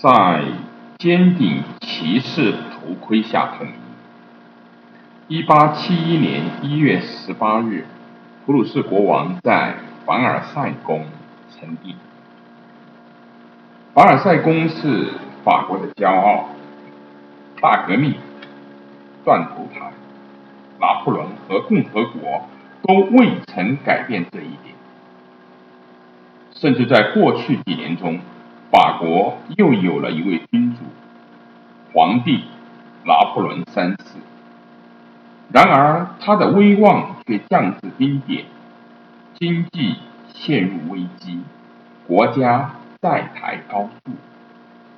在尖顶骑士头盔下统一。一八七一年一月十八日，普鲁士国王在凡尔赛宫称帝。凡尔赛宫是法国的骄傲。大革命、断头台、拿破仑和共和国都未曾改变这一点。甚至在过去几年中，法国又有了一位君主——皇帝拿破仑三世。然而，他的威望却降至冰点，经济陷入危机，国家债台高筑，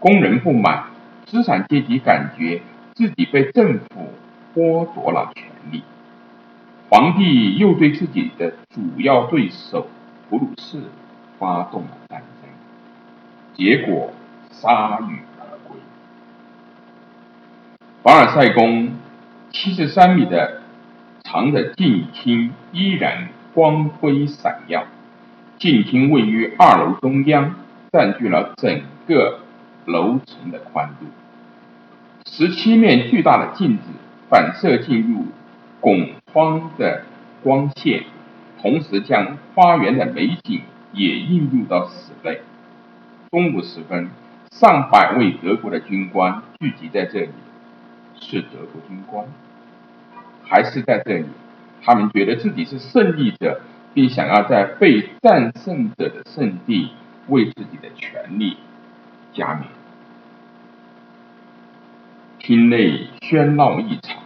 工人不满。资产阶级感觉自己被政府剥夺了权利，皇帝又对自己的主要对手普鲁士发动了战争，结果铩羽而归。凡尔赛宫七十三米的长的镜厅依然光辉闪耀，镜厅位于二楼中央，占据了整个楼层的宽度。十七面巨大的镜子反射进入拱窗的光线，同时将花园的美景也映入到室内。中午时分，上百位德国的军官聚集在这里，是德国军官，还是在这里？他们觉得自己是胜利者，并想要在被战胜者的圣地为自己的权利加冕。厅内喧闹异常，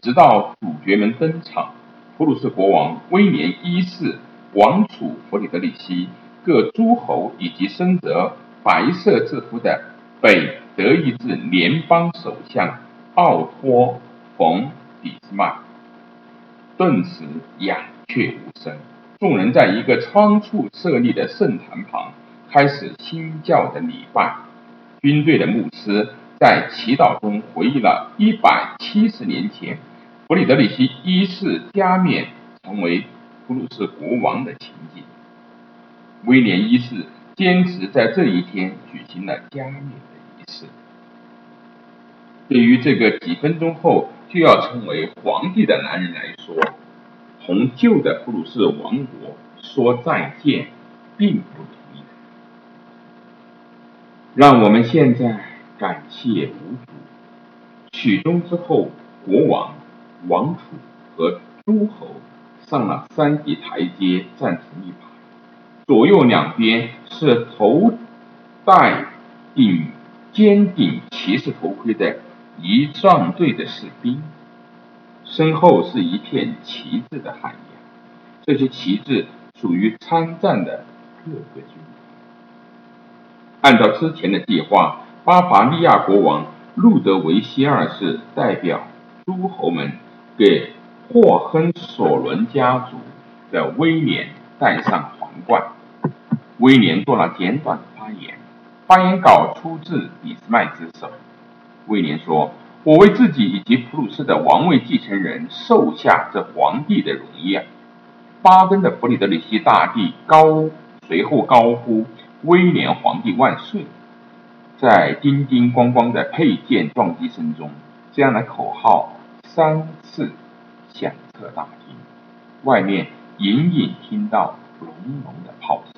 直到主角们登场。普鲁士国王威廉一世、王储弗里德里希、各诸侯以及身着白色制服的北德意志联邦首相奥托·冯·俾斯麦，顿时鸦雀无声。众人在一个仓促设立的圣坛旁开始新教的礼拜。军队的牧师。在祈祷中回忆了170年前弗里德里希一世加冕成为普鲁士国王的情景。威廉一世坚持在这一天举行了加冕的仪式。对于这个几分钟后就要成为皇帝的男人来说，同旧的普鲁士王国说再见并不容易。让我们现在。感谢五主。曲终之后，国王、王储和诸侯上了三级台阶，站成一排。左右两边是头戴顶尖顶骑士头盔的仪仗队的士兵，身后是一片旗帜的海洋。这些旗帜属于参战的各个军。按照之前的计划。巴伐利亚国王路德维希二世代表诸侯们给霍亨索伦家族的威廉戴上皇冠。威廉做了简短的发言，发言稿出自俾斯麦之手。威廉说：“我为自己以及普鲁士的王位继承人受下这皇帝的荣耀。”巴登的弗里德里希大帝高随后高呼：“威廉皇帝万岁！”在叮叮咣咣的佩剑撞击声中，这样的口号三次响彻大厅。外面隐隐听到隆隆的炮声。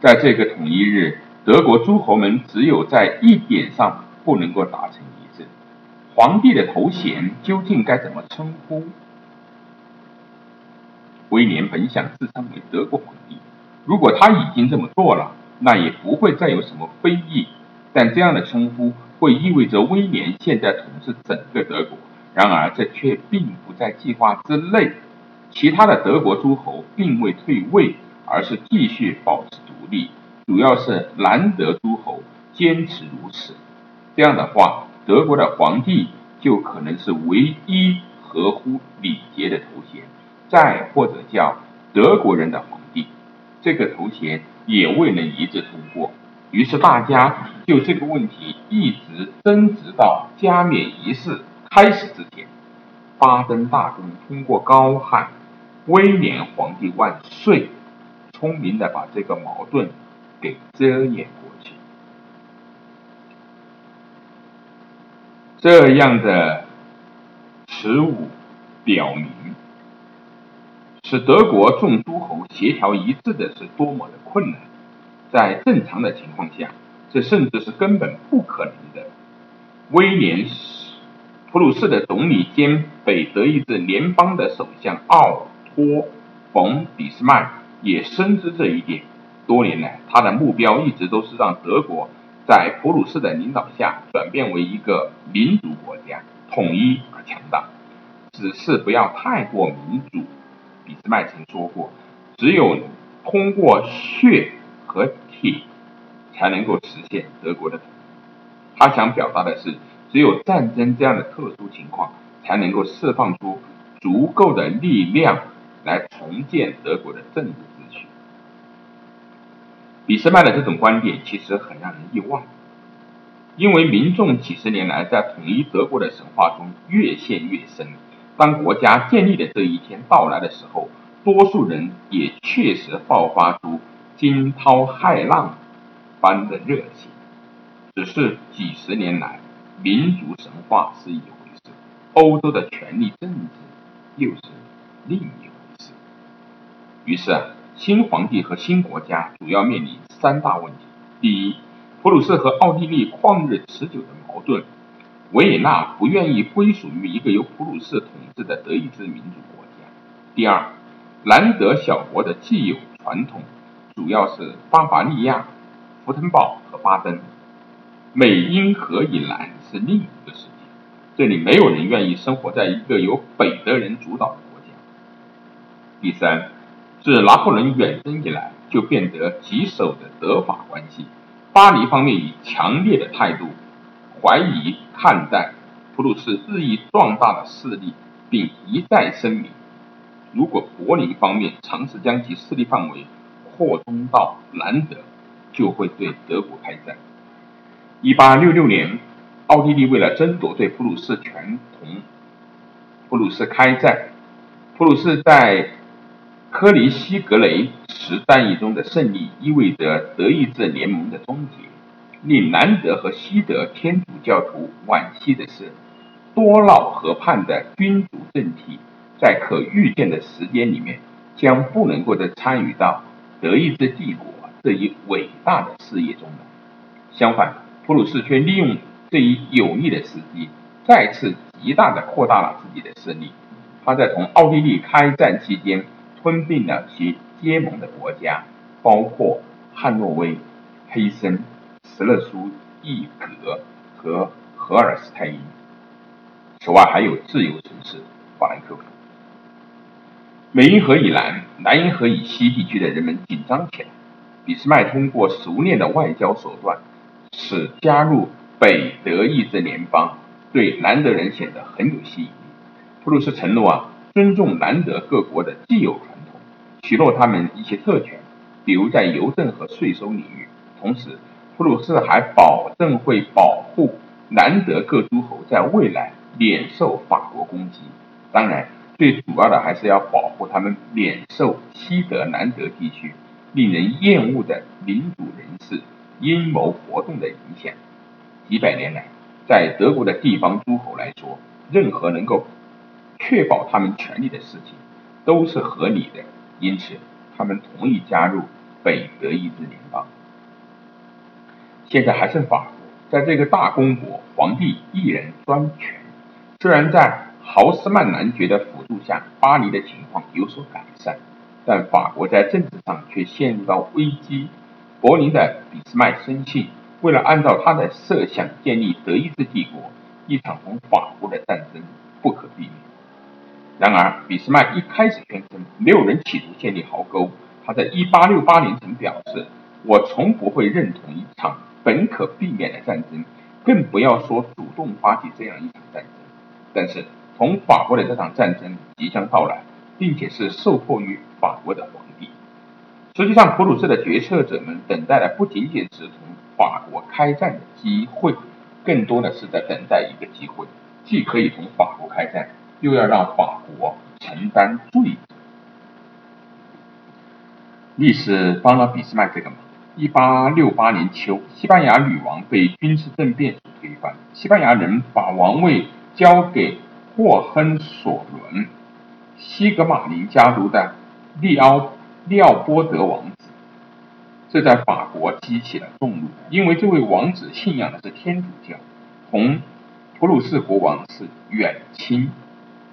在这个统一日，德国诸侯们只有在一点上不能够达成一致：皇帝的头衔究竟该怎么称呼？威廉本想自称为德国皇帝，如果他已经这么做了。那也不会再有什么非议，但这样的称呼会意味着威廉现在统治整个德国。然而，这却并不在计划之内。其他的德国诸侯并未退位，而是继续保持独立。主要是南德诸侯坚持如此。这样的话，德国的皇帝就可能是唯一合乎礼节的头衔，再或者叫德国人的皇帝。这个头衔。也未能一致通过，于是大家就这个问题一直争执到加冕仪式开始之前。巴登大公通过高喊“威廉皇帝万岁”，聪明的把这个矛盾给遮掩过去。这样的耻辱表明，使德国众诸侯协调一致的是多么的困难。在正常的情况下，这甚至是根本不可能的。威廉普鲁士的总理兼北德意志联邦的首相奥托·冯·俾斯麦也深知这一点。多年来，他的目标一直都是让德国在普鲁士的领导下转变为一个民主国家，统一而强大。只是不要太过民主。俾斯麦曾说过：“只有通过血和铁，才能够实现德国的统一。”他想表达的是，只有战争这样的特殊情况，才能够释放出足够的力量来重建德国的政治。俾斯麦的这种观点其实很让人意外，因为民众几十年来在统一德国的神话中越陷越深。当国家建立的这一天到来的时候，多数人也确实爆发出惊涛骇浪般的热情。只是几十年来，民族神话是一回事，欧洲的权力政治又是另一回事。于是啊。新皇帝和新国家主要面临三大问题：第一，普鲁士和奥地利旷日持久的矛盾，维也纳不愿意归属于一个由普鲁士统治的德意志民主国家；第二，兰德小国的既有传统，主要是巴伐利亚、福腾堡和巴登，美英荷以南是另一个世界，这里没有人愿意生活在一个由北德人主导的国家；第三。自拿破仑远征以来，就变得棘手的德法关系。巴黎方面以强烈的态度怀疑看待普鲁士日益壮大的势力，并一再声明，如果柏林方面尝试将其势力范围扩充到兰德，就会对德国开战。一八六六年，奥地利为了争夺对普鲁士全同普鲁士开战，普鲁士在。科尼西格雷时战役中的胜利意味着德意志联盟的终结。令南德和西德天主教徒惋惜的是，多瑙河畔的君主政体在可预见的时间里面将不能够再参与到德意志帝国这一伟大的事业中了。相反，普鲁士却利用这一有利的时机，再次极大的扩大了自己的势力。他在同奥地利开战期间。吞并了其结盟的国家，包括汉诺威、黑森、石勒苏伊格和荷尔斯泰因。此外，还有自由城市法兰克福。美因河以南、莱茵河以西地区的人们紧张起来。俾斯麦通过熟练的外交手段，使加入北德意志联邦对南德人显得很有吸引力。普鲁士承诺啊。尊重南德各国的既有传统，许诺他们一些特权，比如在邮政和税收领域。同时，普鲁士还保证会保护南德各诸侯在未来免受法国攻击。当然，最主要的还是要保护他们免受西德南德地区令人厌恶的民主人士阴谋活动的影响。几百年来，在德国的地方诸侯来说，任何能够确保他们权利的事情都是合理的，因此他们同意加入北德意志联邦。现在还剩法国，在这个大公国，皇帝一人专权。虽然在豪斯曼男爵的辅助下，巴黎的情况有所改善，但法国在政治上却陷入到危机。柏林的俾斯麦深信，为了按照他的设想建立德意志帝国，一场同法国的战争不可避免。然而，俾斯麦一开始宣称没有人企图建立壕沟。他在1868年曾表示：“我从不会认同一场本可避免的战争，更不要说主动发起这样一场战争。”但是，从法国的这场战争即将到来，并且是受迫于法国的皇帝。实际上，普鲁士的决策者们等待的不仅仅是同法国开战的机会，更多的是在等待一个机会，既可以同法国开战。又要让法国承担罪责，历史帮了俾斯麦这个忙。一八六八年秋，西班牙女王被军事政变所推翻。西班牙人把王位交给霍亨索伦，西格玛林家族的利奥利奥波德王子，这在法国激起了众怒，因为这位王子信仰的是天主教，同普鲁士国王是远亲。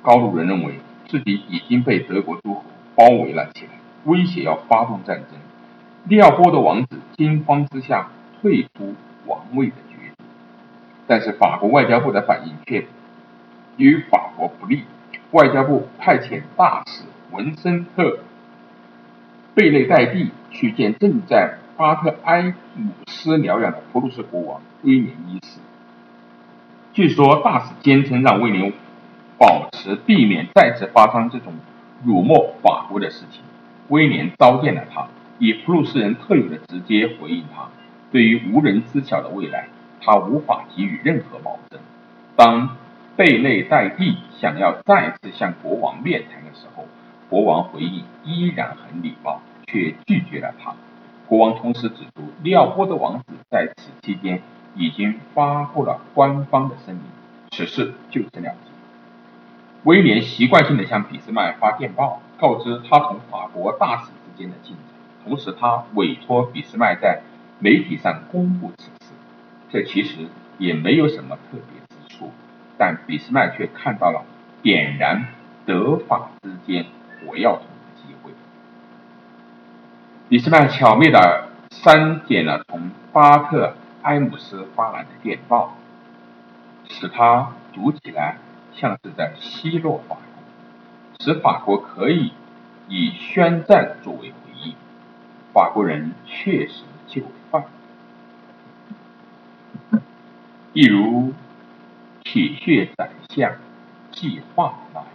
高卢人认为自己已经被德国诸侯包围了起来，威胁要发动战争。利奥波德王子惊慌之下退出王位的决定，但是法国外交部的反应却与法国不利。外交部派遣大使文森特·贝内代蒂去见正在巴特埃姆斯疗养的普鲁士国王威廉一世。据说大使坚称让威廉保持避免再次发生这种辱没法国的事情。威廉召见了他。以普鲁士人特有的直接回应他，对于无人知晓的未来，他无法给予任何保证。当贝内代蒂想要再次向国王面谈的时候，国王回应依然很礼貌，却拒绝了他。国王同时指出，利奥波德王子在此期间已经发布了官方的声明，此事就此了结。威廉习惯性的向俾斯麦发电报，告知他同法国大使之间的进展。同时，他委托俾斯麦在媒体上公布此事，这其实也没有什么特别之处，但俾斯麦却看到了点燃德法之间火药桶的机会。俾斯麦巧妙地删减了从巴特埃姆斯发来的电报，使他读起来像是在奚落法国，使法国可以以宣战作为回应。法国人确实就范，一如铁血宰相计划来。